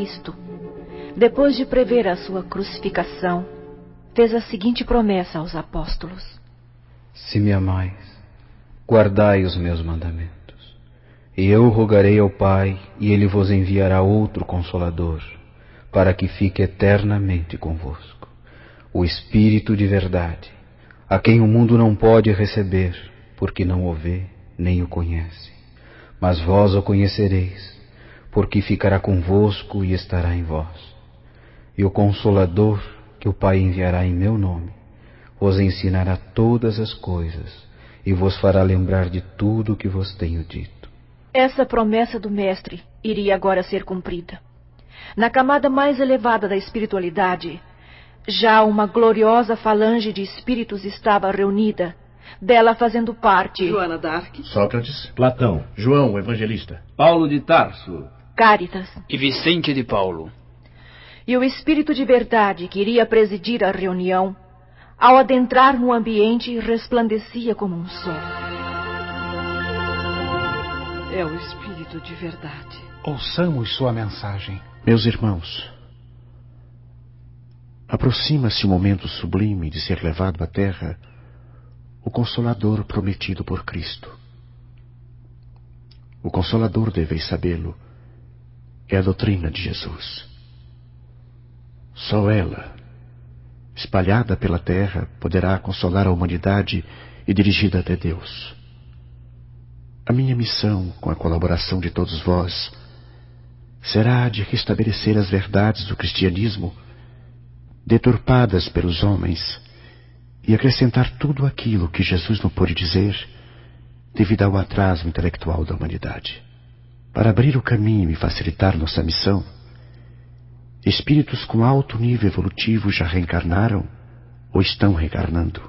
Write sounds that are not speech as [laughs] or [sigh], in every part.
Cristo, depois de prever a sua crucificação, fez a seguinte promessa aos apóstolos: Se me amais, guardai os meus mandamentos. E eu rogarei ao Pai, e ele vos enviará outro consolador, para que fique eternamente convosco. O Espírito de verdade, a quem o mundo não pode receber, porque não o vê nem o conhece. Mas vós o conhecereis, porque ficará convosco e estará em vós. E o Consolador, que o Pai enviará em meu nome, vos ensinará todas as coisas e vos fará lembrar de tudo o que vos tenho dito. Essa promessa do Mestre iria agora ser cumprida. Na camada mais elevada da espiritualidade, já uma gloriosa falange de espíritos estava reunida dela fazendo parte. Joana d'Arc. Sócrates. Platão. João, o evangelista. Paulo de Tarso. Cáritas. E Vicente de Paulo. E o Espírito de Verdade que iria presidir a reunião, ao adentrar no ambiente, resplandecia como um sol. É o Espírito de Verdade. Ouçamos sua mensagem. Meus irmãos, aproxima-se o momento sublime de ser levado à terra o Consolador prometido por Cristo. O Consolador, deveis sabê-lo, é a doutrina de Jesus. Só ela, espalhada pela terra, poderá consolar a humanidade e dirigida até Deus. A minha missão, com a colaboração de todos vós, será de restabelecer as verdades do cristianismo, deturpadas pelos homens e acrescentar tudo aquilo que Jesus não pôde dizer devido ao atraso intelectual da humanidade. Para abrir o caminho e facilitar nossa missão, espíritos com alto nível evolutivo já reencarnaram ou estão reencarnando.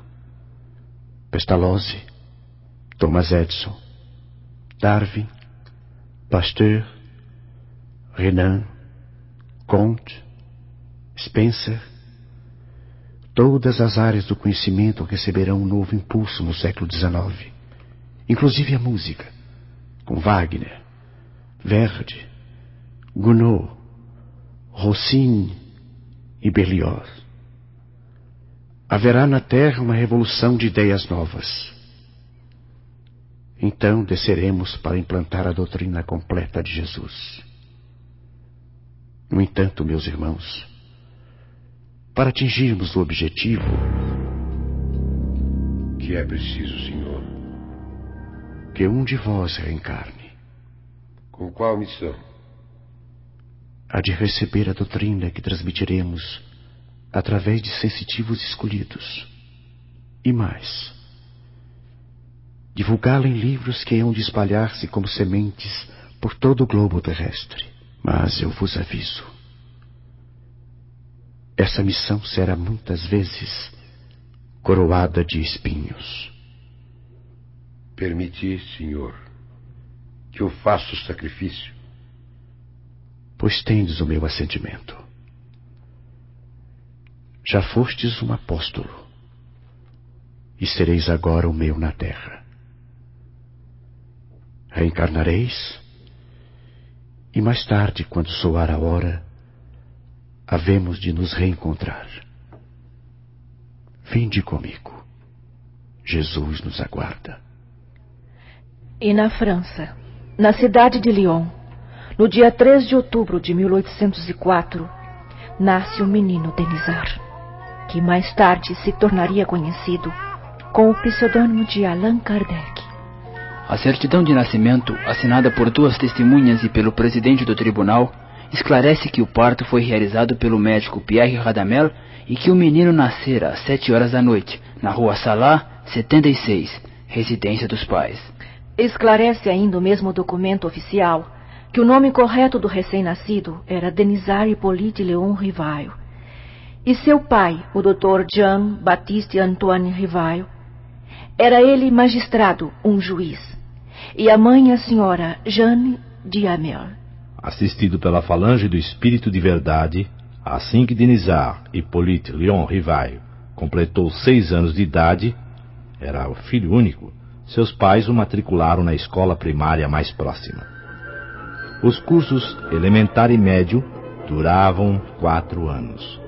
Pestalozzi, Thomas Edison, Darwin, Pasteur, Renan, Comte, Spencer, Todas as áreas do conhecimento receberão um novo impulso no século XIX, inclusive a música, com Wagner, Verdi, Gounod, Rossini e Berlioz. Haverá na Terra uma revolução de ideias novas. Então desceremos para implantar a doutrina completa de Jesus. No entanto, meus irmãos, para atingirmos o objetivo. Que é preciso, Senhor? Que um de vós reencarne. Com qual missão? A de receber a doutrina que transmitiremos através de sensitivos escolhidos. E mais, divulgá-la em livros que hão de espalhar-se como sementes por todo o globo terrestre. Mas eu vos aviso essa missão será muitas vezes coroada de espinhos. Permiti, Senhor, que eu faça o sacrifício. Pois tendes o meu assentimento. Já fostes um apóstolo, e sereis agora o meu na terra. Reencarnareis, e mais tarde, quando soar a hora, havemos de nos reencontrar. Vinde comigo. Jesus nos aguarda. E na França, na cidade de Lyon, no dia 3 de outubro de 1804, nasce o menino Denisar, que mais tarde se tornaria conhecido com o pseudônimo de Allan Kardec. A certidão de nascimento, assinada por duas testemunhas e pelo presidente do tribunal, esclarece que o parto foi realizado pelo médico Pierre Radamel e que o menino nascera às sete horas da noite, na rua Salá, 76, residência dos pais. Esclarece ainda o mesmo documento oficial que o nome correto do recém-nascido era Denisar Hippolyte Leon Rivaio. E seu pai, o Dr. Jean Baptiste Antoine Rivaio, era ele magistrado, um juiz, e a mãe a senhora Jeanne Diamel assistido pela falange do Espírito de Verdade, assim que Denizar Hippolyte Leon Rivaio completou seis anos de idade, era o filho único, seus pais o matricularam na escola primária mais próxima. Os cursos elementar e médio duravam quatro anos.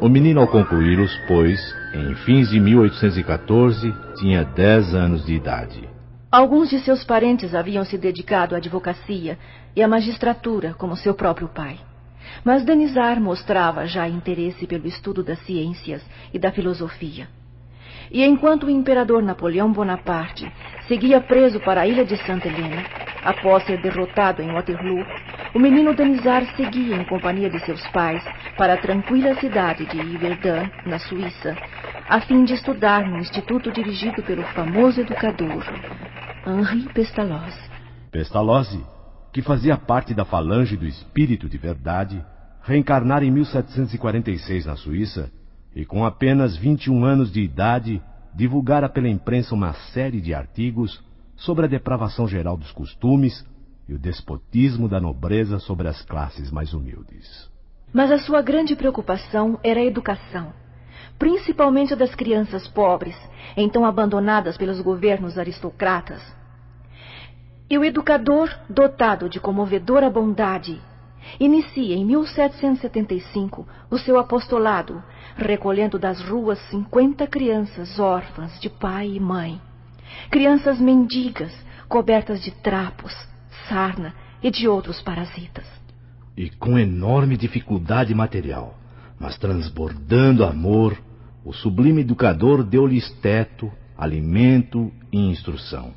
O menino, ao concluí-los, pois, em fins de 1814, tinha dez anos de idade. Alguns de seus parentes haviam se dedicado à advocacia e à magistratura, como seu próprio pai. Mas Denizar mostrava já interesse pelo estudo das ciências e da filosofia. E enquanto o imperador Napoleão Bonaparte seguia preso para a ilha de Santa Helena, após ser derrotado em Waterloo, o menino Denizar seguia em companhia de seus pais para a tranquila cidade de Yverdun, na Suíça, a fim de estudar no instituto dirigido pelo famoso educador Henri Pestalozzi. Pestalozzi, que fazia parte da falange do Espírito de Verdade, reencarnara em 1746 na Suíça e, com apenas 21 anos de idade, divulgara pela imprensa uma série de artigos sobre a depravação geral dos costumes e o despotismo da nobreza sobre as classes mais humildes. Mas a sua grande preocupação era a educação, principalmente a das crianças pobres, então abandonadas pelos governos aristocratas. E o educador, dotado de comovedora bondade, inicia em 1775 o seu apostolado, recolhendo das ruas 50 crianças órfãs de pai e mãe, crianças mendigas cobertas de trapos, sarna e de outros parasitas. E com enorme dificuldade material, mas transbordando amor, o sublime educador deu-lhes teto, alimento e instrução.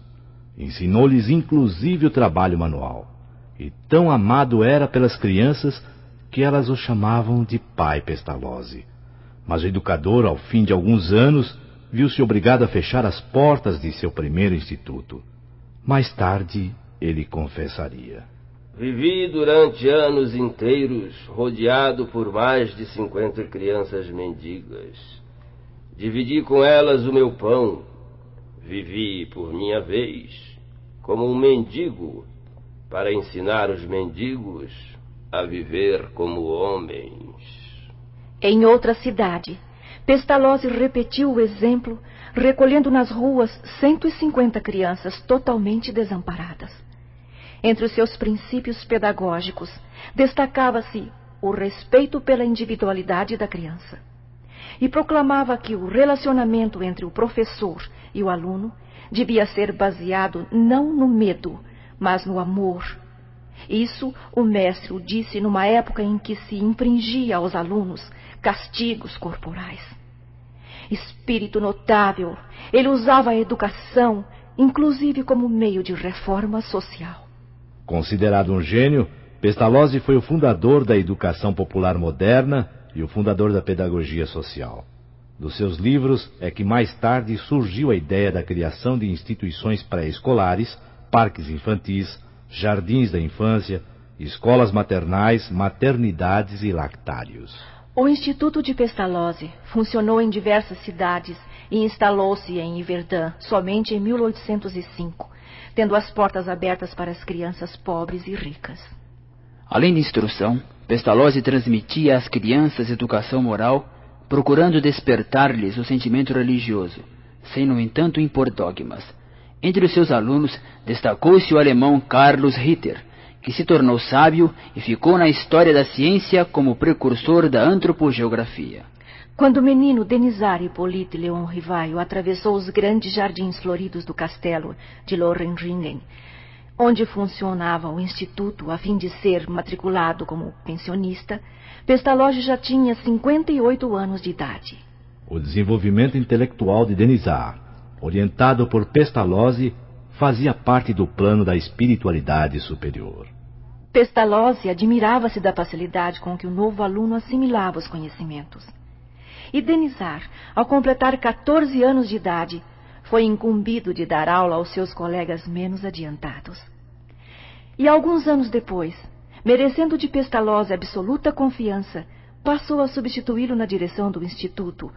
Ensinou-lhes inclusive o trabalho manual. E tão amado era pelas crianças que elas o chamavam de pai Pestalozzi. Mas o educador, ao fim de alguns anos, viu-se obrigado a fechar as portas de seu primeiro instituto. Mais tarde, ele confessaria. Vivi durante anos inteiros rodeado por mais de cinquenta crianças mendigas. Dividi com elas o meu pão. Vivi, por minha vez, como um mendigo, para ensinar os mendigos a viver como homens. Em outra cidade, Pestalozzi repetiu o exemplo, recolhendo nas ruas 150 crianças totalmente desamparadas. Entre os seus princípios pedagógicos, destacava-se o respeito pela individualidade da criança. E proclamava que o relacionamento entre o professor e o aluno devia ser baseado não no medo, mas no amor. Isso o mestre o disse numa época em que se infringia aos alunos castigos corporais. Espírito notável, ele usava a educação, inclusive como meio de reforma social. Considerado um gênio, Pestalozzi foi o fundador da educação popular moderna e o fundador da pedagogia social. Dos seus livros é que mais tarde surgiu a ideia da criação de instituições pré-escolares, parques infantis, jardins da infância, escolas maternais, maternidades e lactários. O Instituto de Pestalozzi funcionou em diversas cidades e instalou-se em Iverdun somente em 1805, tendo as portas abertas para as crianças pobres e ricas. Além de instrução, Pestalozzi transmitia às crianças educação moral, procurando despertar-lhes o sentimento religioso, sem, no entanto, impor dogmas. Entre os seus alunos destacou-se o alemão Carlos Ritter, que se tornou sábio e ficou na história da ciência como precursor da antropogeografia. Quando o menino Denizar Hippolyte Leon Rivaio atravessou os grandes jardins floridos do castelo de Lohengrin, onde funcionava o instituto a fim de ser matriculado como pensionista, Pestalozzi já tinha 58 anos de idade. O desenvolvimento intelectual de Denizar, orientado por Pestalozzi, fazia parte do plano da espiritualidade superior. Pestalozzi admirava-se da facilidade com que o novo aluno assimilava os conhecimentos. E Denizar, ao completar 14 anos de idade, foi incumbido de dar aula aos seus colegas menos adiantados. E alguns anos depois, merecendo de Pestalozzi absoluta confiança, passou a substituí-lo na direção do instituto,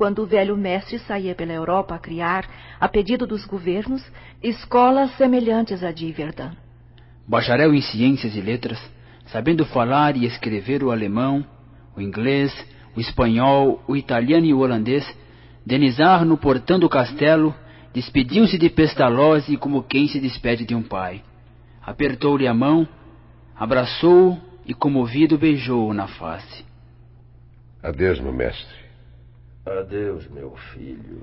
quando o velho mestre saía pela Europa a criar, a pedido dos governos, escolas semelhantes à de Iverdun. Bacharel em ciências e letras, sabendo falar e escrever o alemão, o inglês, o espanhol, o italiano e o holandês, Denizar, no portão do castelo, despediu-se de Pestalozzi como quem se despede de um pai. Apertou-lhe a mão, Abraçou-o e, comovido, beijou-o na face. Adeus, meu mestre. Adeus, meu filho.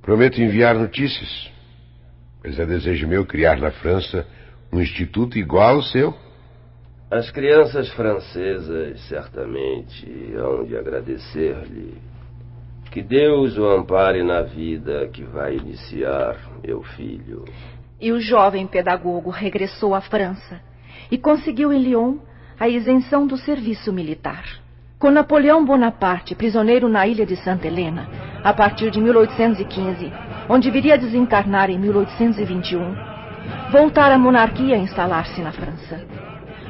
Prometo enviar notícias, pois é desejo meu criar na França um instituto igual ao seu. As crianças francesas certamente hão de agradecer-lhe. Que Deus o ampare na vida que vai iniciar, meu filho. E o jovem pedagogo regressou à França e conseguiu em Lyon a isenção do serviço militar. Com Napoleão Bonaparte prisioneiro na ilha de Santa Helena, a partir de 1815, onde viria a desencarnar em 1821, voltar a monarquia a instalar-se na França.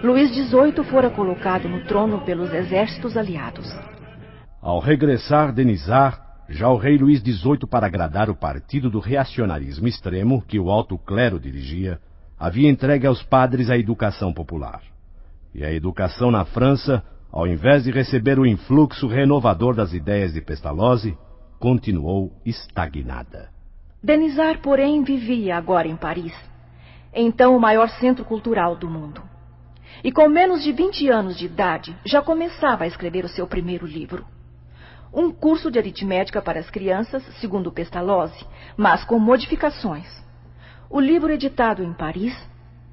Luís XVIII fora colocado no trono pelos exércitos aliados. Ao regressar Denizar, já o rei Luís XVIII, para agradar o partido do reacionarismo extremo que o alto clero dirigia, havia entregue aos padres a educação popular. E a educação na França ao invés de receber o influxo renovador das ideias de Pestalozzi, continuou estagnada. Denizar, porém, vivia agora em Paris, então o maior centro cultural do mundo. E com menos de 20 anos de idade, já começava a escrever o seu primeiro livro. Um curso de aritmética para as crianças, segundo Pestalozzi, mas com modificações. O livro editado em Paris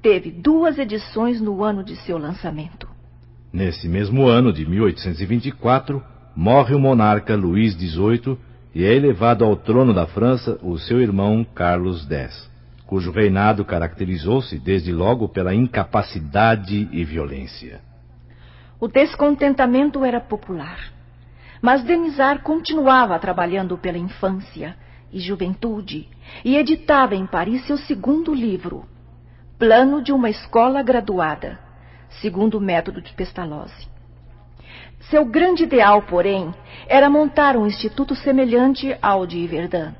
teve duas edições no ano de seu lançamento. Nesse mesmo ano de 1824, morre o monarca Luís XVIII e é elevado ao trono da França o seu irmão Carlos X, cujo reinado caracterizou-se desde logo pela incapacidade e violência. O descontentamento era popular, mas Denizar continuava trabalhando pela infância e juventude e editava em Paris seu segundo livro, Plano de uma Escola Graduada segundo o método de Pestalozzi. Seu grande ideal, porém, era montar um instituto semelhante ao de Verdun.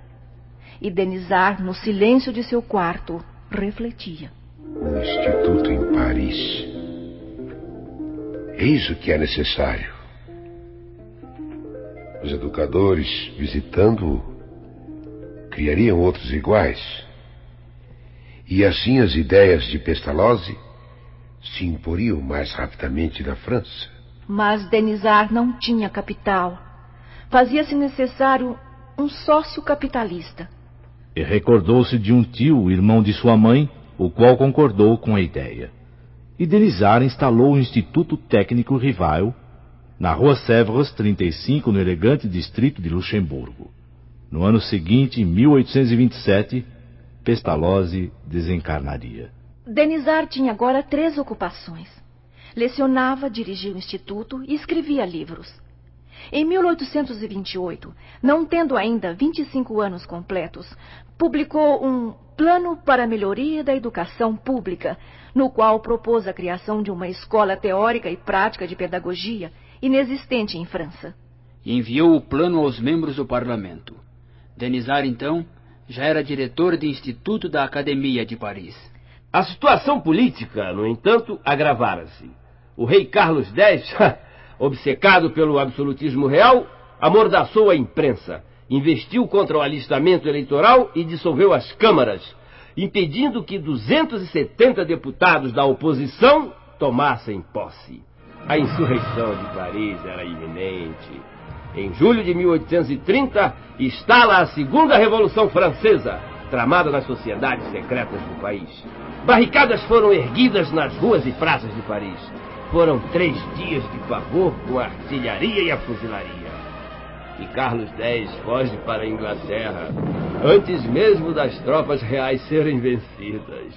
E Denizar, no silêncio de seu quarto, refletia. Um instituto em Paris. Eis o que é necessário. Os educadores, visitando-o, criariam outros iguais. E assim as ideias de Pestalozzi se imporiam mais rapidamente na França. Mas Denizar não tinha capital. Fazia-se necessário um sócio capitalista. E recordou-se de um tio, irmão de sua mãe, o qual concordou com a ideia. E Denizar instalou o Instituto Técnico Rival na Rua Sèvres 35, no elegante distrito de Luxemburgo. No ano seguinte, em 1827, Pestalozzi desencarnaria. Denizar tinha agora três ocupações. Lecionava, dirigia o instituto e escrevia livros. Em 1828, não tendo ainda 25 anos completos, publicou um Plano para a Melhoria da Educação Pública, no qual propôs a criação de uma escola teórica e prática de pedagogia inexistente em França. Enviou o plano aos membros do parlamento. Denizar, então, já era diretor de instituto da Academia de Paris. A situação política, no entanto, agravara-se. O rei Carlos X, [laughs] obcecado pelo absolutismo real, amordaçou a imprensa, investiu contra o alistamento eleitoral e dissolveu as câmaras, impedindo que 270 deputados da oposição tomassem posse. A insurreição de Paris era iminente. Em julho de 1830, instala a Segunda Revolução Francesa, tramada nas sociedades secretas do país. Barricadas foram erguidas nas ruas e praças de Paris. Foram três dias de pavor com a artilharia e a fuzilaria. E Carlos X foge para a Inglaterra, antes mesmo das tropas reais serem vencidas.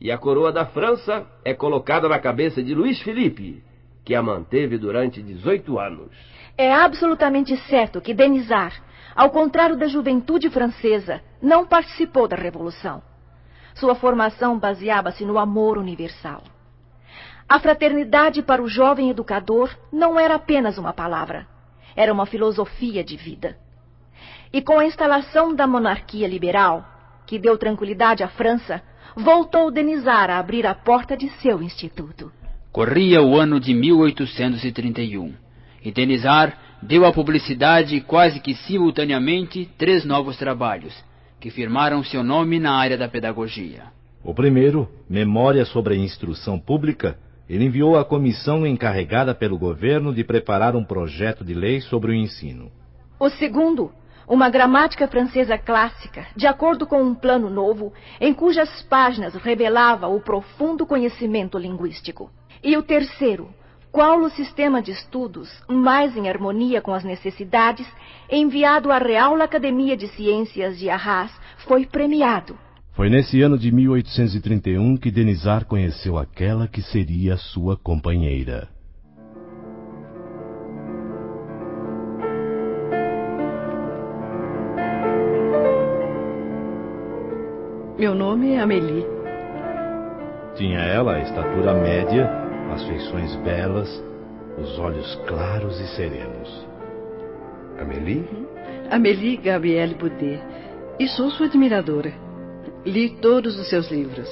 E a coroa da França é colocada na cabeça de Luís Felipe, que a manteve durante 18 anos. É absolutamente certo que Denizar, ao contrário da juventude francesa, não participou da Revolução. Sua formação baseava-se no amor universal. A fraternidade para o jovem educador não era apenas uma palavra, era uma filosofia de vida. E com a instalação da monarquia liberal, que deu tranquilidade à França, voltou Denizar a abrir a porta de seu instituto. Corria o ano de 1831 e Denizar deu à publicidade quase que simultaneamente três novos trabalhos, que firmaram seu nome na área da pedagogia. O primeiro, Memória sobre a Instrução Pública, ele enviou à comissão encarregada pelo governo de preparar um projeto de lei sobre o ensino. O segundo, uma gramática francesa clássica, de acordo com um plano novo, em cujas páginas revelava o profundo conhecimento linguístico. E o terceiro, qual o sistema de estudos, mais em harmonia com as necessidades, enviado à Real Academia de Ciências de Arras, foi premiado. Foi nesse ano de 1831 que Denizar conheceu aquela que seria sua companheira. Meu nome é Amélie. Tinha ela a estatura média, as feições belas, os olhos claros e serenos. Amélie? Uhum. Amélie Gabrielle Boudet. E sou sua admiradora. Li todos os seus livros.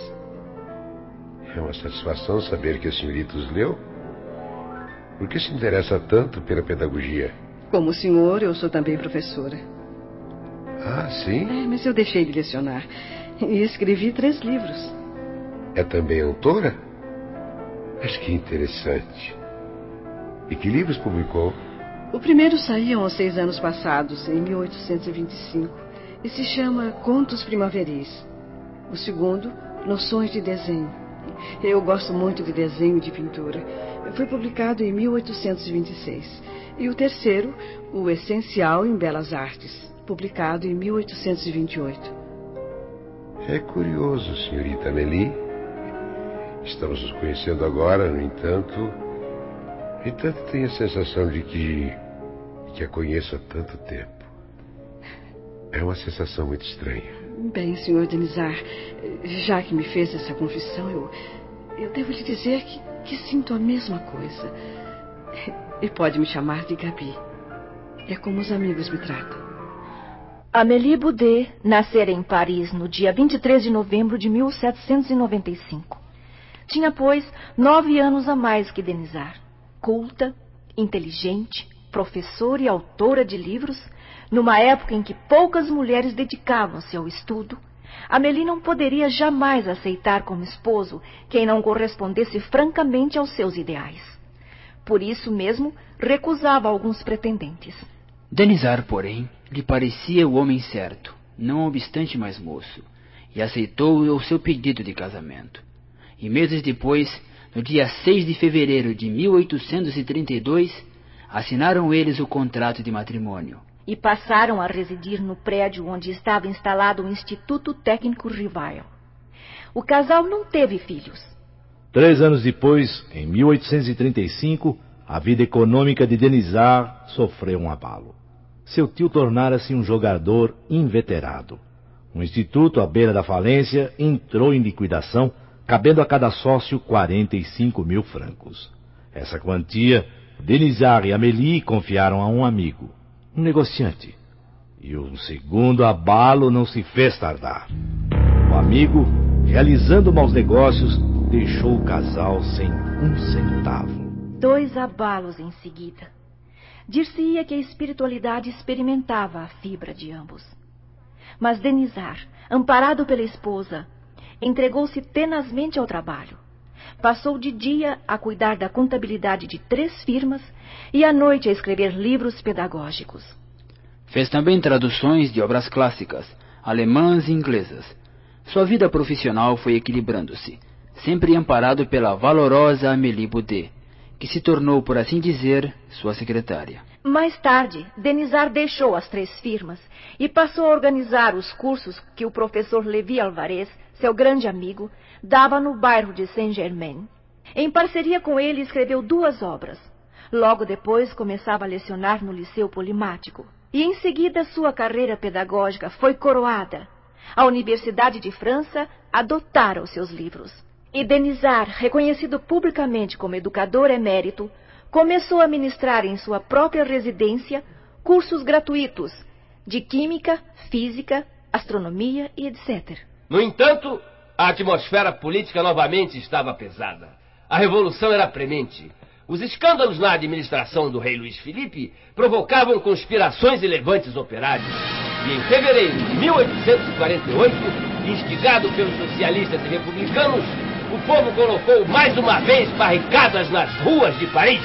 É uma satisfação saber que a senhorita os leu. Por que se interessa tanto pela pedagogia? Como o senhor, eu sou também professora. Ah, sim? É, mas eu deixei de lecionar. E escrevi três livros. É também autora? Acho que interessante. E que livros publicou? O primeiro saiu há seis anos passados, em 1825, e se chama Contos Primaveris. O segundo, Noções de Desenho. Eu gosto muito de desenho e de pintura. Foi publicado em 1826. E o terceiro, O Essencial em Belas Artes, publicado em 1828. É curioso, senhorita Amélie. Estamos nos conhecendo agora, no entanto. No entanto, tenho a sensação de que. de que a conheço há tanto tempo. É uma sensação muito estranha. Bem, senhor Denizar, já que me fez essa confissão, eu. eu devo lhe dizer que, que sinto a mesma coisa. E pode me chamar de Gabi. É como os amigos me tratam. Amélie Boudet nascera em Paris no dia 23 de novembro de 1795. Tinha, pois, nove anos a mais que Denizar. Culta, inteligente, professora e autora de livros, numa época em que poucas mulheres dedicavam-se ao estudo, Amélie não poderia jamais aceitar como esposo quem não correspondesse francamente aos seus ideais. Por isso mesmo, recusava alguns pretendentes. Denizar, porém, lhe parecia o homem certo, não obstante mais moço, e aceitou o seu pedido de casamento. E meses depois, no dia 6 de fevereiro de 1832, assinaram eles o contrato de matrimônio. E passaram a residir no prédio onde estava instalado o Instituto Técnico Rival. O casal não teve filhos. Três anos depois, em 1835, a vida econômica de Denizar sofreu um abalo. Seu tio tornara-se um jogador inveterado. O instituto, à beira da falência, entrou em liquidação, cabendo a cada sócio 45 mil francos. Essa quantia, Denizar e Amélie confiaram a um amigo, um negociante. E um segundo abalo não se fez tardar. O amigo, realizando maus negócios, deixou o casal sem um centavo. Dois abalos em seguida. Dir-se-ia que a espiritualidade experimentava a fibra de ambos. Mas Denizar, amparado pela esposa, entregou-se tenazmente ao trabalho. Passou de dia a cuidar da contabilidade de três firmas e à noite a escrever livros pedagógicos. Fez também traduções de obras clássicas, alemãs e inglesas. Sua vida profissional foi equilibrando-se, sempre amparado pela valorosa Amélie Boudet, que se tornou, por assim dizer, sua secretária. Mais tarde, Denizar deixou as três firmas e passou a organizar os cursos que o professor Levi Alvarez, seu grande amigo, dava no bairro de Saint-Germain. Em parceria com ele, escreveu duas obras. Logo depois, começava a lecionar no Liceu Polimático. E em seguida, sua carreira pedagógica foi coroada. A Universidade de França adotara os seus livros. E Denizar, reconhecido publicamente como educador emérito, começou a ministrar em sua própria residência cursos gratuitos de química, física, astronomia e etc. No entanto, a atmosfera política novamente estava pesada. A revolução era premente. Os escândalos na administração do rei Luís Felipe provocavam conspirações e levantes operários. E em fevereiro de 1848, instigado pelos socialistas e republicanos, o povo colocou mais uma vez barricadas nas ruas de Paris.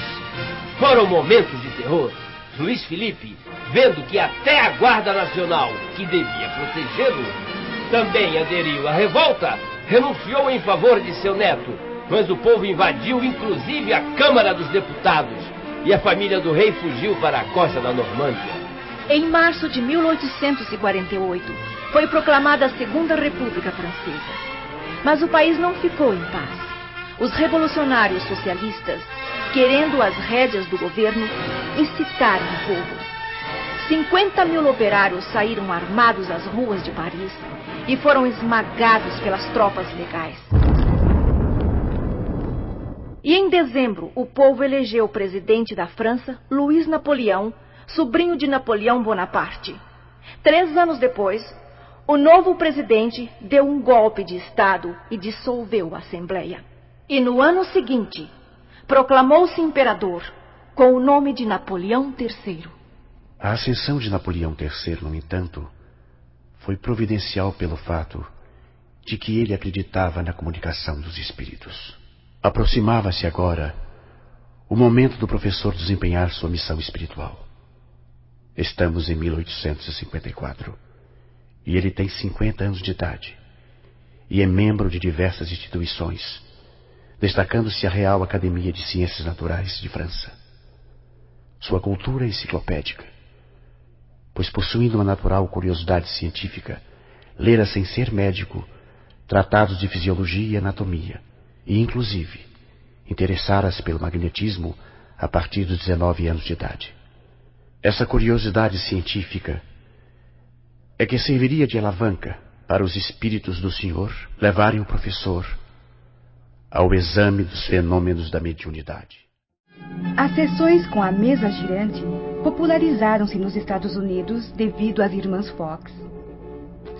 Foram momentos de terror. Luiz Felipe, vendo que até a Guarda Nacional, que devia protegê-lo, também aderiu à revolta, renunciou em favor de seu neto, mas o povo invadiu inclusive a Câmara dos Deputados e a família do rei fugiu para a costa da Normândia. Em março de 1848, foi proclamada a Segunda República Francesa. Mas o país não ficou em paz. Os revolucionários socialistas, querendo as rédeas do governo, incitaram o povo. 50 mil operários saíram armados às ruas de Paris e foram esmagados pelas tropas legais. E em dezembro, o povo elegeu o presidente da França, Luiz Napoleão, sobrinho de Napoleão Bonaparte. Três anos depois, o novo presidente deu um golpe de Estado e dissolveu a Assembleia. E no ano seguinte, proclamou-se imperador com o nome de Napoleão III. A ascensão de Napoleão III, no entanto, foi providencial pelo fato de que ele acreditava na comunicação dos espíritos. Aproximava-se agora o momento do professor desempenhar sua missão espiritual. Estamos em 1854 e ele tem 50 anos de idade e é membro de diversas instituições, destacando-se a Real Academia de Ciências Naturais de França. Sua cultura enciclopédica, pois possuindo uma natural curiosidade científica, lera sem ser médico tratados de fisiologia e anatomia e, inclusive, interessara-se pelo magnetismo a partir dos 19 anos de idade. Essa curiosidade científica é que serviria de alavanca para os espíritos do Senhor levarem o professor ao exame dos fenômenos da mediunidade. As sessões com a mesa girante popularizaram-se nos Estados Unidos devido às irmãs Fox.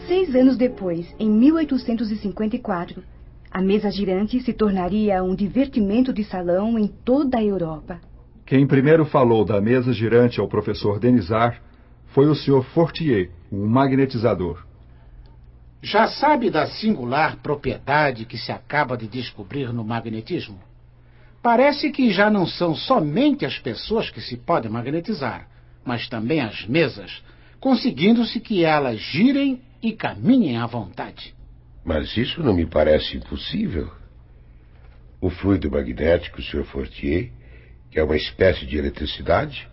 Seis anos depois, em 1854, a mesa girante se tornaria um divertimento de salão em toda a Europa. Quem primeiro falou da mesa girante ao professor Denisard foi o Sr. Fortier, um magnetizador. Já sabe da singular propriedade que se acaba de descobrir no magnetismo? Parece que já não são somente as pessoas que se podem magnetizar, mas também as mesas, conseguindo-se que elas girem e caminhem à vontade. Mas isso não me parece impossível. O fluido magnético, Sr. Fortier, que é uma espécie de eletricidade,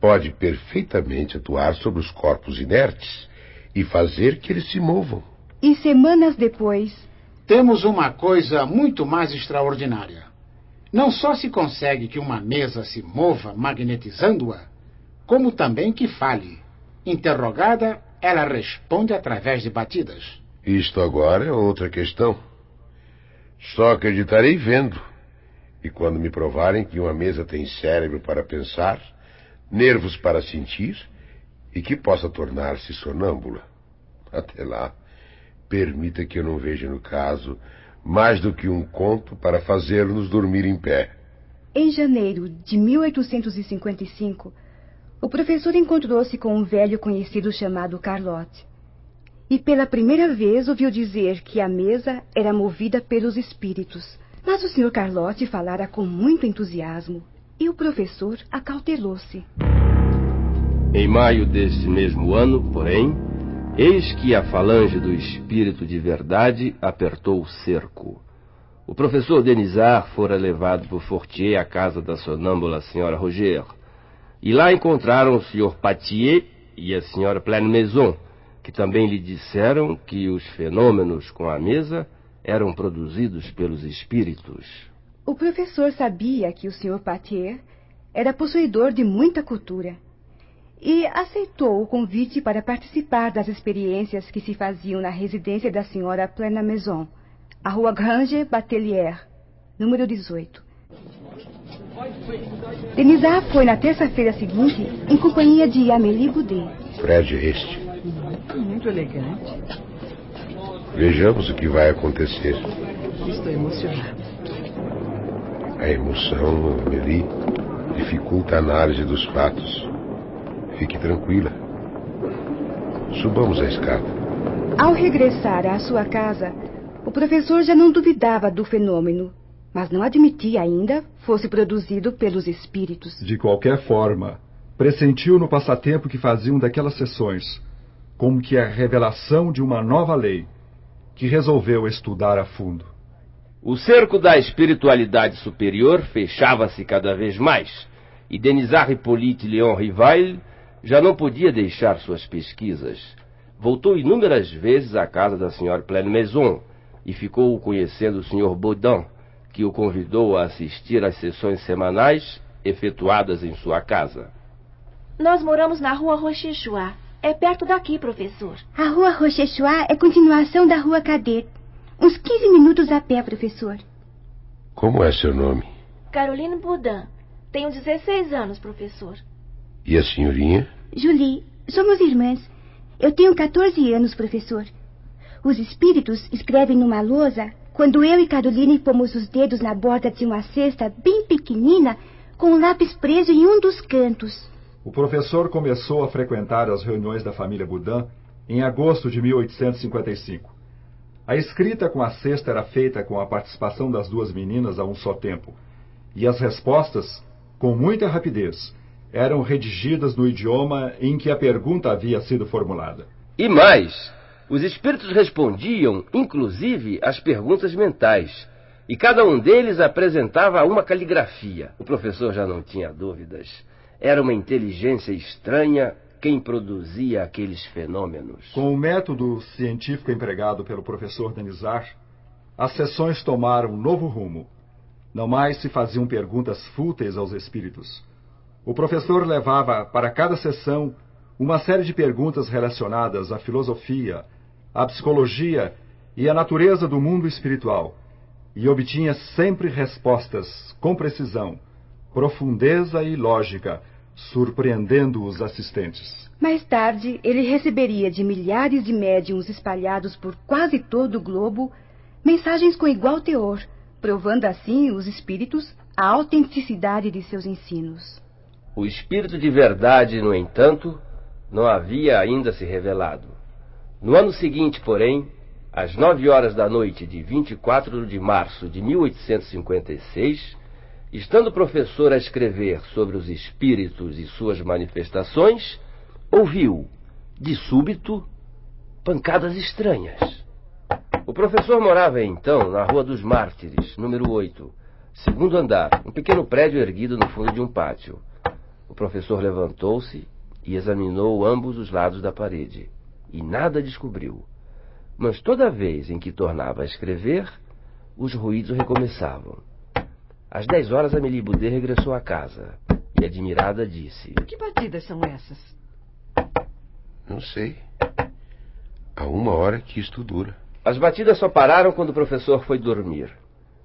pode perfeitamente atuar sobre os corpos inertes e fazer que eles se movam. E semanas depois. Temos uma coisa muito mais extraordinária. Não só se consegue que uma mesa se mova magnetizando-a, como também que fale. Interrogada, ela responde através de batidas. Isto agora é outra questão. Só acreditarei vendo. E quando me provarem que uma mesa tem cérebro para pensar, nervos para sentir e que possa tornar-se sonâmbula. Até lá, permita que eu não veja no caso mais do que um conto para fazer-nos dormir em pé. Em janeiro de 1855, o professor encontrou-se com um velho conhecido chamado Carlotte. E pela primeira vez ouviu dizer que a mesa era movida pelos espíritos. Mas o Sr. Carlotte falara com muito entusiasmo e o professor acautelou-se. Em maio deste mesmo ano, porém, eis que a falange do espírito de verdade apertou o cerco. O professor Denisard fora levado por Fortier à casa da sonâmbula senhora Roger. E lá encontraram o Sr. Patier e a senhora Maison, que também lhe disseram que os fenômenos com a mesa eram produzidos pelos espíritos. O professor sabia que o Sr. Patier era possuidor de muita cultura e aceitou o convite para participar das experiências que se faziam na residência da senhora Plena Maison, a rua Grange Batelier, número 18. Denisard foi na terça-feira seguinte em companhia de Amélie Goudet. Prédio este. Muito elegante. Vejamos o que vai acontecer. Estou emocionada. A emoção, Amélie, dificulta a análise dos fatos. Fique tranquila. Subamos a escada. Ao regressar à sua casa, o professor já não duvidava do fenômeno, mas não admitia ainda fosse produzido pelos espíritos. De qualquer forma, pressentiu no passatempo que faziam daquelas sessões como que a revelação de uma nova lei, que resolveu estudar a fundo. O cerco da espiritualidade superior fechava-se cada vez mais, e Denisard Hippolyte Léon Rivail já não podia deixar suas pesquisas. Voltou inúmeras vezes à casa da senhora Pleine Maison e ficou conhecendo o senhor Baudin, que o convidou a assistir às sessões semanais efetuadas em sua casa. Nós moramos na rua Rochechua. É perto daqui, professor. A rua Rochechua é continuação da rua Cadet. Uns 15 minutos a pé, professor. Como é seu nome? Caroline Boudin. Tenho 16 anos, professor. E a senhorinha? Julie, somos irmãs. Eu tenho 14 anos, professor. Os espíritos escrevem numa lousa quando eu e Caroline pomos os dedos na borda de uma cesta bem pequenina com um lápis preso em um dos cantos. O professor começou a frequentar as reuniões da família Boudin em agosto de 1855. A escrita com a cesta era feita com a participação das duas meninas a um só tempo, e as respostas, com muita rapidez, eram redigidas no idioma em que a pergunta havia sido formulada. E mais, os espíritos respondiam, inclusive, às perguntas mentais, e cada um deles apresentava uma caligrafia. O professor já não tinha dúvidas. Era uma inteligência estranha quem produzia aqueles fenômenos. Com o método científico empregado pelo professor Denizar, as sessões tomaram um novo rumo. Não mais se faziam perguntas fúteis aos espíritos. O professor levava para cada sessão uma série de perguntas relacionadas à filosofia, à psicologia e à natureza do mundo espiritual, e obtinha sempre respostas com precisão, profundeza e lógica, surpreendendo os assistentes. Mais tarde, ele receberia de milhares de médiums espalhados por quase todo o globo mensagens com igual teor, provando assim os espíritos a autenticidade de seus ensinos. O espírito de verdade, no entanto, não havia ainda se revelado. No ano seguinte, porém, às nove horas da noite de 24 de março de 1856, Estando o professor a escrever sobre os espíritos e suas manifestações, ouviu, de súbito, pancadas estranhas. O professor morava então na Rua dos Mártires, número 8, segundo andar, um pequeno prédio erguido no fundo de um pátio. O professor levantou-se e examinou ambos os lados da parede, e nada descobriu. Mas toda vez em que tornava a escrever, os ruídos recomeçavam. Às dez horas, Amélie Boudet regressou à casa e, admirada, disse: Que batidas são essas? Não sei. Há uma hora que isto dura. As batidas só pararam quando o professor foi dormir.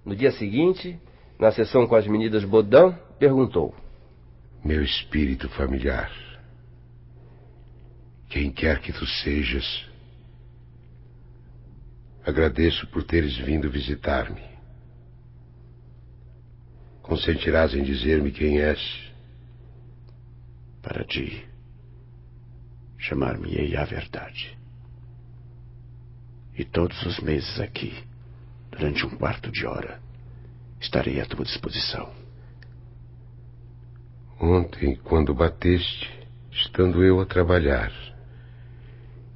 No dia seguinte, na sessão com as meninas Baudin, perguntou: Meu espírito familiar, quem quer que tu sejas, agradeço por teres vindo visitar-me. Consentirás em dizer-me quem és? Para ti, chamar-me-ei a verdade. E todos os meses aqui, durante um quarto de hora, estarei à tua disposição. Ontem, quando bateste, estando eu a trabalhar,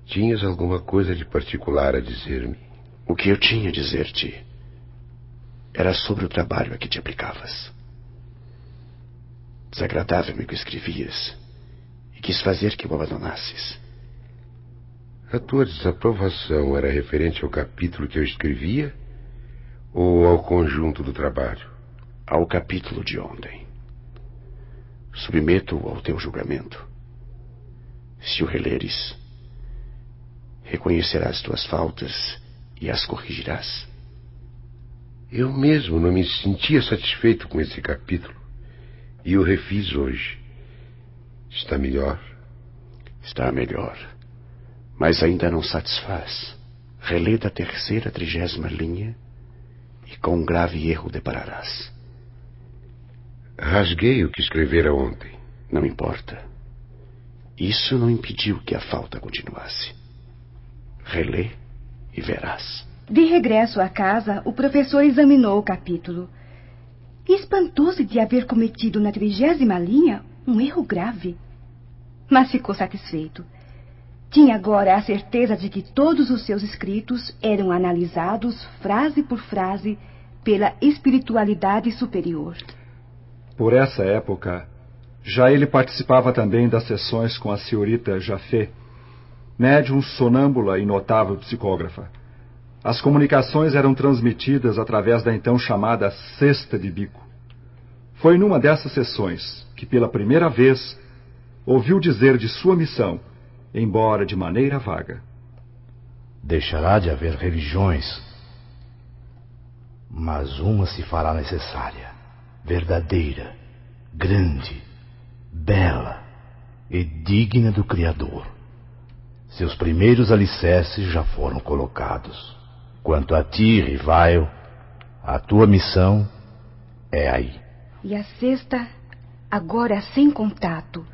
tinhas alguma coisa de particular a dizer-me? O que eu tinha a dizer-te era sobre o trabalho a que te aplicavas. Desagradável-me o que escrevias e quis fazer que o abandonasses. A tua desaprovação era referente ao capítulo que eu escrevia ou ao conjunto do trabalho? Ao capítulo de ontem. Submeto-o ao teu julgamento. Se o releres, reconhecerás tuas faltas e as corrigirás. Eu mesmo não me sentia satisfeito com esse capítulo e o refiz hoje. Está melhor? Está melhor. Mas ainda não satisfaz. Relê da terceira trigésima linha e com um grave erro depararás. Rasguei o que escrevera ontem. Não importa. Isso não impediu que a falta continuasse. Relê e verás. De regresso à casa, o professor examinou o capítulo. Espantou-se de haver cometido na trigésima linha um erro grave. Mas ficou satisfeito. Tinha agora a certeza de que todos os seus escritos eram analisados, frase por frase, pela espiritualidade superior. Por essa época, já ele participava também das sessões com a senhorita Jafé, médium sonâmbula e notável psicógrafa. As comunicações eram transmitidas através da então chamada cesta de bico. Foi numa dessas sessões que, pela primeira vez, ouviu dizer de sua missão, embora de maneira vaga. Deixará de haver religiões, mas uma se fará necessária, verdadeira, grande, bela e digna do Criador. Seus primeiros alicerces já foram colocados. Quanto a ti, Rivaio, a tua missão é aí. E a cesta, agora sem contato,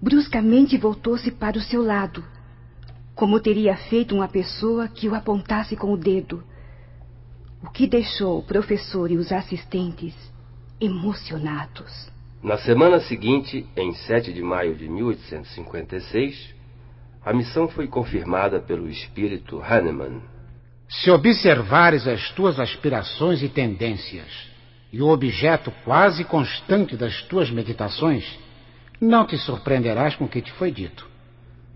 bruscamente voltou-se para o seu lado, como teria feito uma pessoa que o apontasse com o dedo. O que deixou o professor e os assistentes emocionados. Na semana seguinte, em 7 de maio de 1856, a missão foi confirmada pelo espírito Hahnemann. Se observares as tuas aspirações e tendências e o objeto quase constante das tuas meditações, não te surpreenderás com o que te foi dito.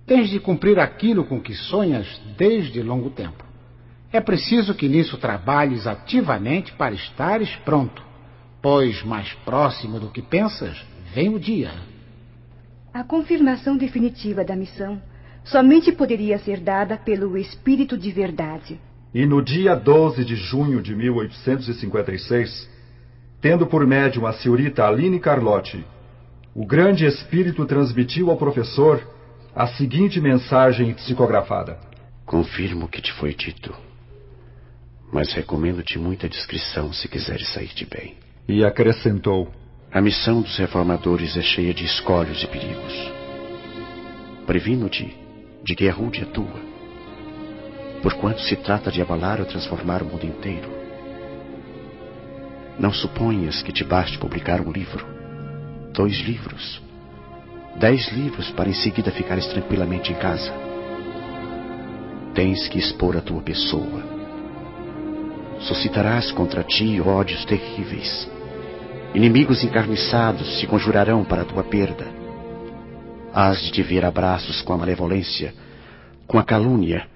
Tens de cumprir aquilo com que sonhas desde longo tempo. É preciso que nisso trabalhes ativamente para estares pronto, pois mais próximo do que pensas vem o dia. A confirmação definitiva da missão somente poderia ser dada pelo Espírito de Verdade. E no dia 12 de junho de 1856, tendo por médium a senhorita Aline Carlotti, o grande espírito transmitiu ao professor a seguinte mensagem psicografada: Confirmo o que te foi dito, mas recomendo-te muita discrição se quiseres sair de bem. E acrescentou: A missão dos reformadores é cheia de escolhos e perigos. Previno-te de que é rude a tua porquanto se trata de abalar ou transformar o mundo inteiro. Não suponhas que te baste publicar um livro, dois livros, dez livros para em seguida ficares tranquilamente em casa. Tens que expor a tua pessoa. Suscitarás contra ti ódios terríveis. Inimigos encarniçados se conjurarão para a tua perda. Hás de te ver abraços com a malevolência, com a calúnia,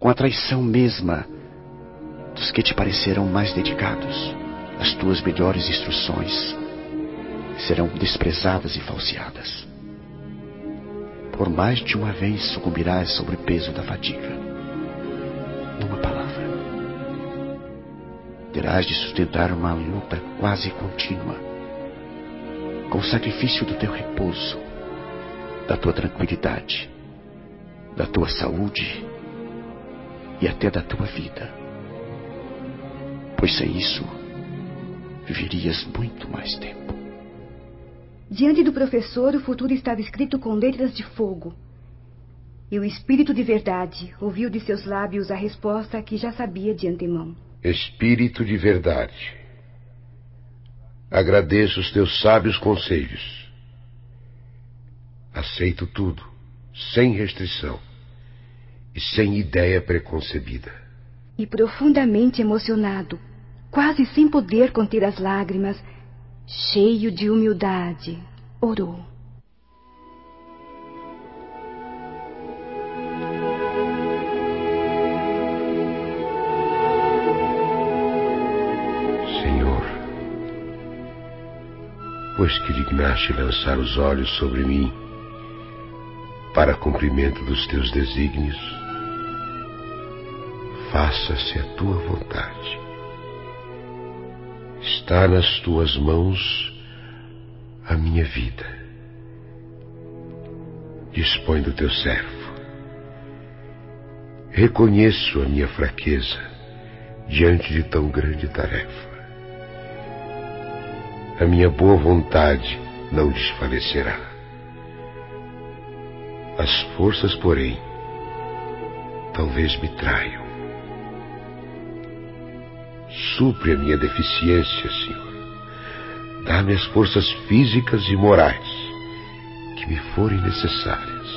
com a traição mesma dos que te parecerão mais dedicados. As tuas melhores instruções serão desprezadas e falseadas. Por mais de uma vez sucumbirás sobre o peso da fadiga. Terás de sustentar uma luta quase contínua, com o sacrifício do teu repouso, da tua tranquilidade, da tua saúde e até da tua vida. Pois sem isso, viverias muito mais tempo. Diante do professor, o futuro estava escrito com letras de fogo. E o Espírito de Verdade ouviu de seus lábios a resposta que já sabia de antemão. Espírito de Verdade, agradeço os teus sábios conselhos. Aceito tudo, sem restrição e sem ideia preconcebida. E profundamente emocionado, quase sem poder conter as lágrimas, cheio de humildade, orou. Pois que dignaste lançar os olhos sobre mim, para cumprimento dos teus desígnios, faça-se a tua vontade. Está nas tuas mãos a minha vida. Dispõe do teu servo. Reconheço a minha fraqueza diante de tão grande tarefa. A minha boa vontade não desfalecerá. As forças, porém, talvez me traiam. Supre a minha deficiência, Senhor. Dá-me as forças físicas e morais que me forem necessárias.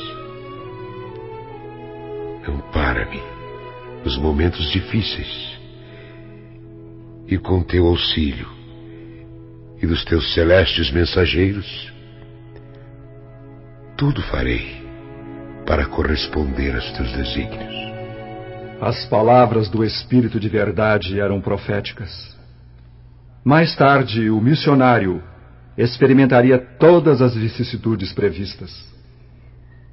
Ampara-me nos momentos difíceis e com teu auxílio e dos teus celestes mensageiros, tudo farei para corresponder aos teus desígnios. As palavras do Espírito de Verdade eram proféticas. Mais tarde, o missionário experimentaria todas as vicissitudes previstas.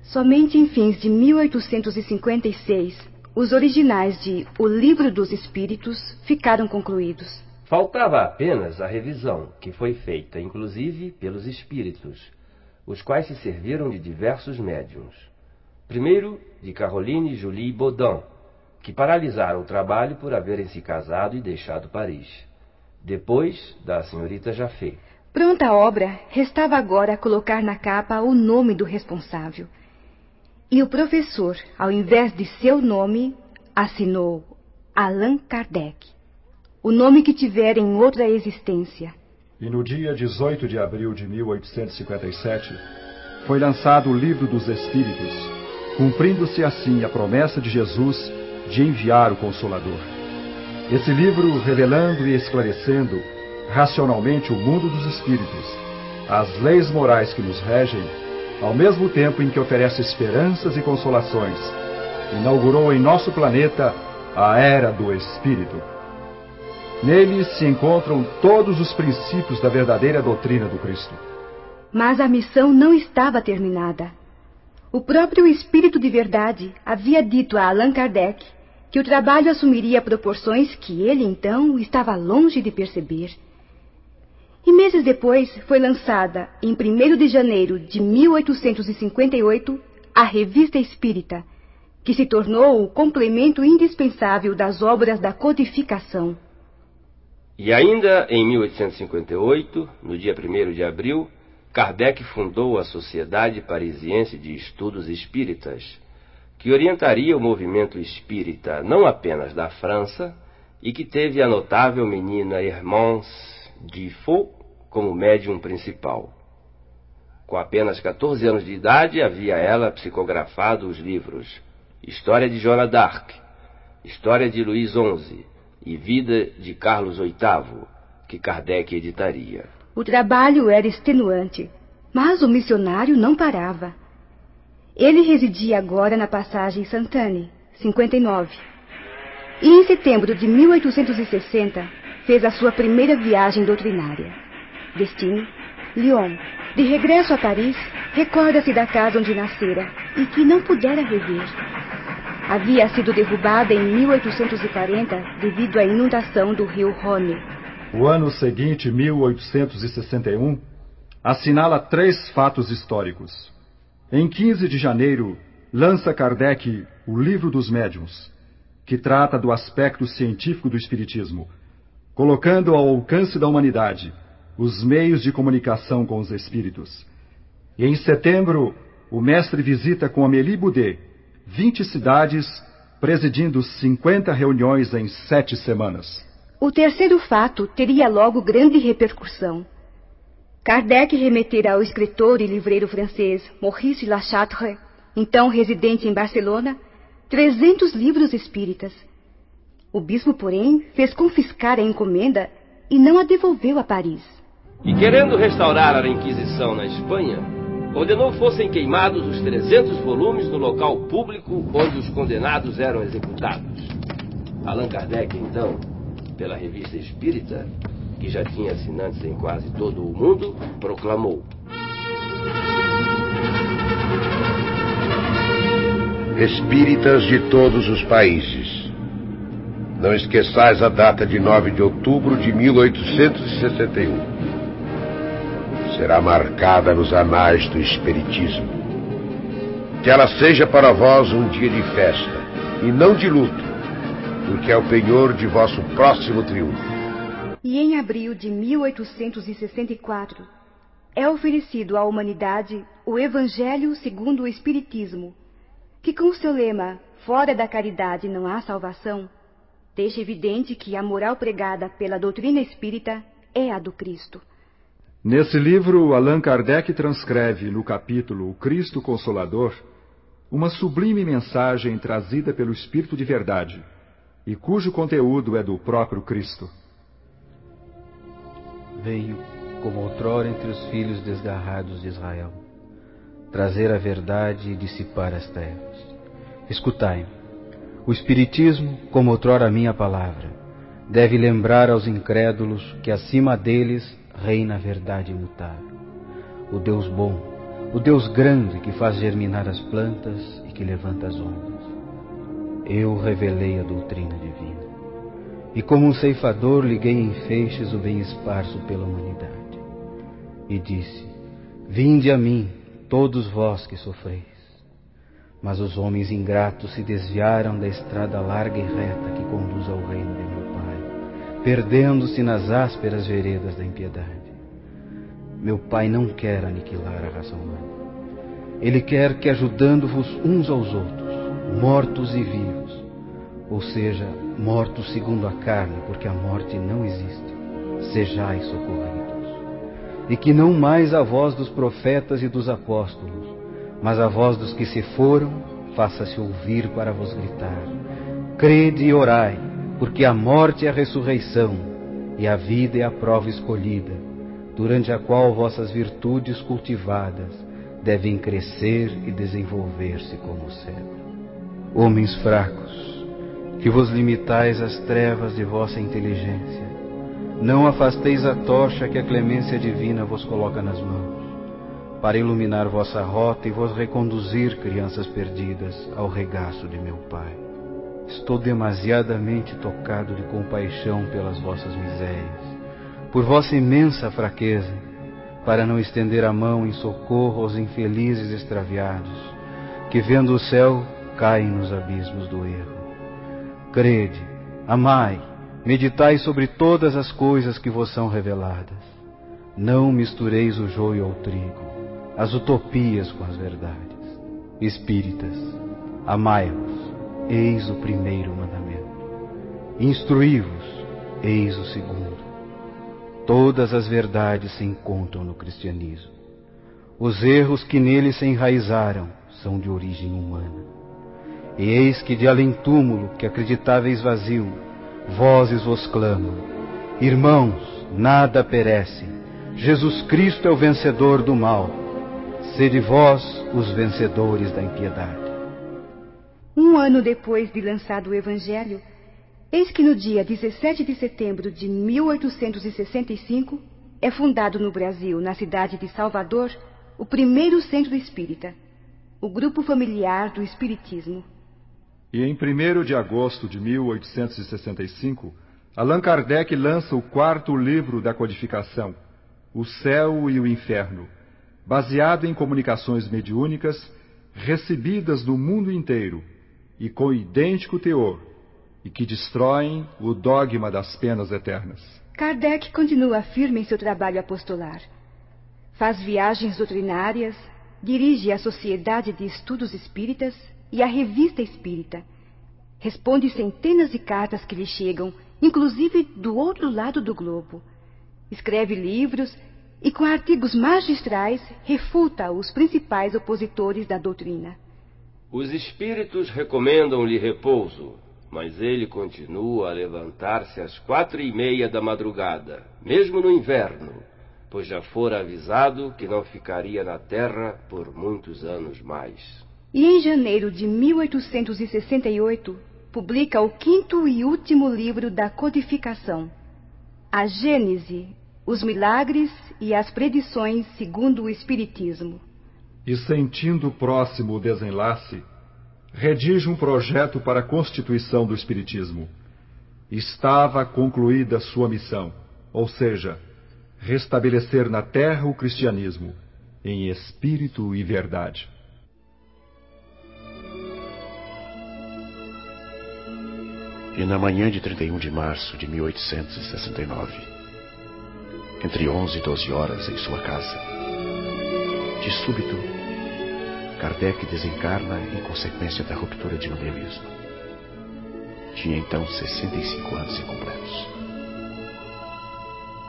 Somente em fins de 1856, os originais de O Livro dos Espíritos ficaram concluídos. Faltava apenas a revisão, que foi feita inclusive pelos espíritos, os quais se serviram de diversos médiums. Primeiro, de Caroline Julie Baudin, que paralisaram o trabalho por haverem se casado e deixado Paris. Depois, da senhorita Jaffé. Pronta a obra, restava agora colocar na capa o nome do responsável. E o professor, ao invés de seu nome, assinou Allan Kardec, o nome que tivera em outra existência. E no dia 18 de abril de 1857, foi lançado o Livro dos Espíritos, cumprindo-se assim a promessa de Jesus de enviar o Consolador. Esse livro, revelando e esclarecendo racionalmente o mundo dos espíritos, as leis morais que nos regem, ao mesmo tempo em que oferece esperanças e consolações, inaugurou em nosso planeta a Era do Espírito. Nele se encontram todos os princípios da verdadeira doutrina do Cristo. Mas a missão não estava terminada. O próprio Espírito de Verdade havia dito a Allan Kardec que o trabalho assumiria proporções que ele então estava longe de perceber. E meses depois foi lançada, em 1 de janeiro de 1858, a Revista Espírita, que se tornou o complemento indispensável das obras da codificação. E ainda em 1858, no dia 1 de abril, Kardec fundou a Sociedade Parisiense de Estudos Espíritas, que orientaria o movimento espírita não apenas da França e que teve a notável menina Hermance Diffot como médium principal. Com apenas 14 anos de idade, havia ela psicografado os livros História de Joana d'Arc, História de Luís XI e Vida de Carlos VIII, que Kardec editaria. O trabalho era extenuante, mas o missionário não parava. Ele residia agora na passagem Santane, 59. E em setembro de 1860 fez a sua primeira viagem doutrinária. Destino: Lyon. De regresso a Paris, recorda-se da casa onde nascera e que não pudera rever. Havia sido derrubada em 1840 devido à inundação do rio Rhône. O ano seguinte, 1861, assinala três fatos históricos. Em 15 de janeiro, lança Kardec o Livro dos Médiuns, que trata do aspecto científico do Espiritismo, colocando ao alcance da humanidade os meios de comunicação com os espíritos. E em setembro, o mestre visita com Amélie Boudet 20 cidades, presidindo 50 reuniões em sete semanas. O terceiro fato teria logo grande repercussão. Kardec remetera ao escritor e livreiro francês Maurice Lachatre, então residente em Barcelona, 300 livros espíritas. O bispo, porém, fez confiscar a encomenda e não a devolveu a Paris. E querendo restaurar a Inquisição na Espanha, ordenou fossem queimados os 300 volumes no local público onde os condenados eram executados. Allan Kardec, então, pela revista Espírita, que já tinha assinantes em quase todo o mundo, proclamou: Espíritas de todos os países, não esqueçais a data de 9 de outubro de 1861. Será marcada nos anais do Espiritismo. Que ela seja para vós um dia de festa, e não de luto, porque é o penhor de vosso próximo triunfo e em abril de 1864 é oferecido à humanidade o Evangelho segundo o Espiritismo, que com seu lema Fora da caridade não há salvação, deixa evidente que a moral pregada pela doutrina espírita é a do Cristo. Nesse livro, Allan Kardec transcreve, no capítulo O Cristo Consolador, uma sublime mensagem trazida pelo Espírito de Verdade e cujo conteúdo é do próprio Cristo. Veio, como outrora entre os filhos desgarrados de Israel, trazer a verdade e dissipar as trevas. Escutai-me. O Espiritismo, como outrora a minha palavra, deve lembrar aos incrédulos que acima deles reina a verdade imutável. O Deus bom, o Deus grande que faz germinar as plantas e que levanta as ondas eu revelei a doutrina divina. E como um ceifador liguei em feixes o bem esparso pela humanidade. E disse: Vinde a mim, todos vós que sofreis. Mas os homens ingratos se desviaram da estrada larga e reta que conduz ao reino de meu Pai, perdendo-se nas ásperas veredas da impiedade. Meu Pai não quer aniquilar a raça humana. Ele quer que, ajudando-vos uns aos outros, mortos e vivos, ou seja, mortos segundo a carne, porque a morte não existe, sejais socorridos. E que não mais a voz dos profetas e dos apóstolos, mas a voz dos que se foram, faça-se ouvir para vos gritar: Crede e orai, porque a morte é a ressurreição, e a vida é a prova escolhida, durante a qual vossas virtudes cultivadas devem crescer e desenvolver-se como o céu. Homens fracos, que vos limitais às trevas de vossa inteligência, não afasteis a tocha que a clemência divina vos coloca nas mãos, para iluminar vossa rota e vos reconduzir, crianças perdidas, ao regaço de meu Pai. Estou demasiadamente tocado de compaixão pelas vossas misérias, por vossa imensa fraqueza, para não estender a mão em socorro aos infelizes extraviados, que vendo o céu caem nos abismos do erro. Crede, amai, meditai sobre todas as coisas que vos são reveladas. Não mistureis o joio ao trigo, as utopias com as verdades. Espíritas, amai-vos, eis o primeiro mandamento. Instruí-vos, eis o segundo. Todas as verdades se encontram no cristianismo. Os erros que nele se enraizaram são de origem humana. E eis que de além-túmulo, que acreditáveis vazio, vozes vos clamam: Irmãos, nada perece. Jesus Cristo é o vencedor do mal. Sede vós os vencedores da impiedade. Um ano depois de lançado o Evangelho, eis que no dia 17 de setembro de 1865 é fundado no Brasil, na cidade de Salvador, o primeiro centro espírita, o Grupo Familiar do Espiritismo. E em 1 de agosto de 1865, Allan Kardec lança o quarto livro da codificação, O Céu e o Inferno, baseado em comunicações mediúnicas recebidas do mundo inteiro e com idêntico teor, e que destroem o dogma das penas eternas. Kardec continua firme em seu trabalho apostolar. Faz viagens doutrinárias, dirige a Sociedade de Estudos Espíritas e a Revista Espírita. Responde centenas de cartas que lhe chegam, inclusive do outro lado do globo. Escreve livros e, com artigos magistrais, refuta os principais opositores da doutrina. Os espíritos recomendam-lhe repouso, mas ele continua a levantar-se às quatro e meia da madrugada, mesmo no inverno, pois já fora avisado que não ficaria na terra por muitos anos mais e em janeiro de 1868 publica o quinto e último livro da codificação, A Gênese, os milagres e as predições segundo o Espiritismo. E sentindo próximo o desenlace, redige um projeto para a constituição do Espiritismo. Estava concluída sua missão, ou seja, restabelecer na terra o cristianismo, em espírito e verdade. E na manhã de 31 de março de 1869, entre 11 e 12 horas em sua casa, de súbito, Kardec desencarna em consequência da ruptura de um aneurisma. Tinha então 65 anos incompletos.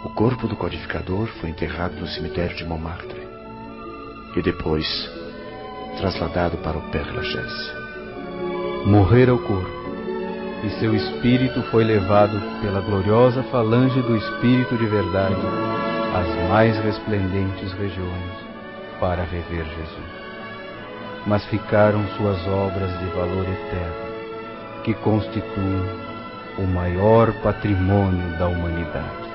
O corpo do codificador foi enterrado no cemitério de Montmartre e depois trasladado para o Père Lachaise. Morrera o corpo e seu espírito foi levado pela gloriosa falange do Espírito de Verdade às mais resplendentes regiões para rever Jesus. Mas ficaram suas obras de valor eterno, que constituem o maior patrimônio da humanidade.